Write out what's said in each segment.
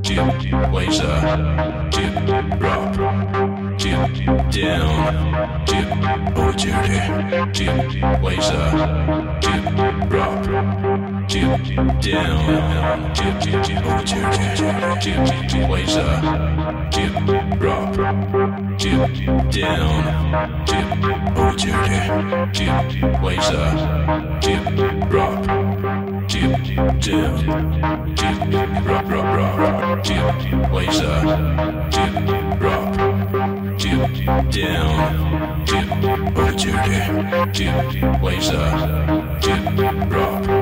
Jim laser, jim drop, jim down, jim oh duty, jim laser, jim drop, jim down, jim jim oh duty, jim jim laser, jim drop, jim down, jim oh duty, jim laser, jim drop. Jib, jib, jib, rub, rub, rub, jib, laser, jib, rub, jib, down, jib, opportunity, jib, laser, jib, rub.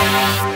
Música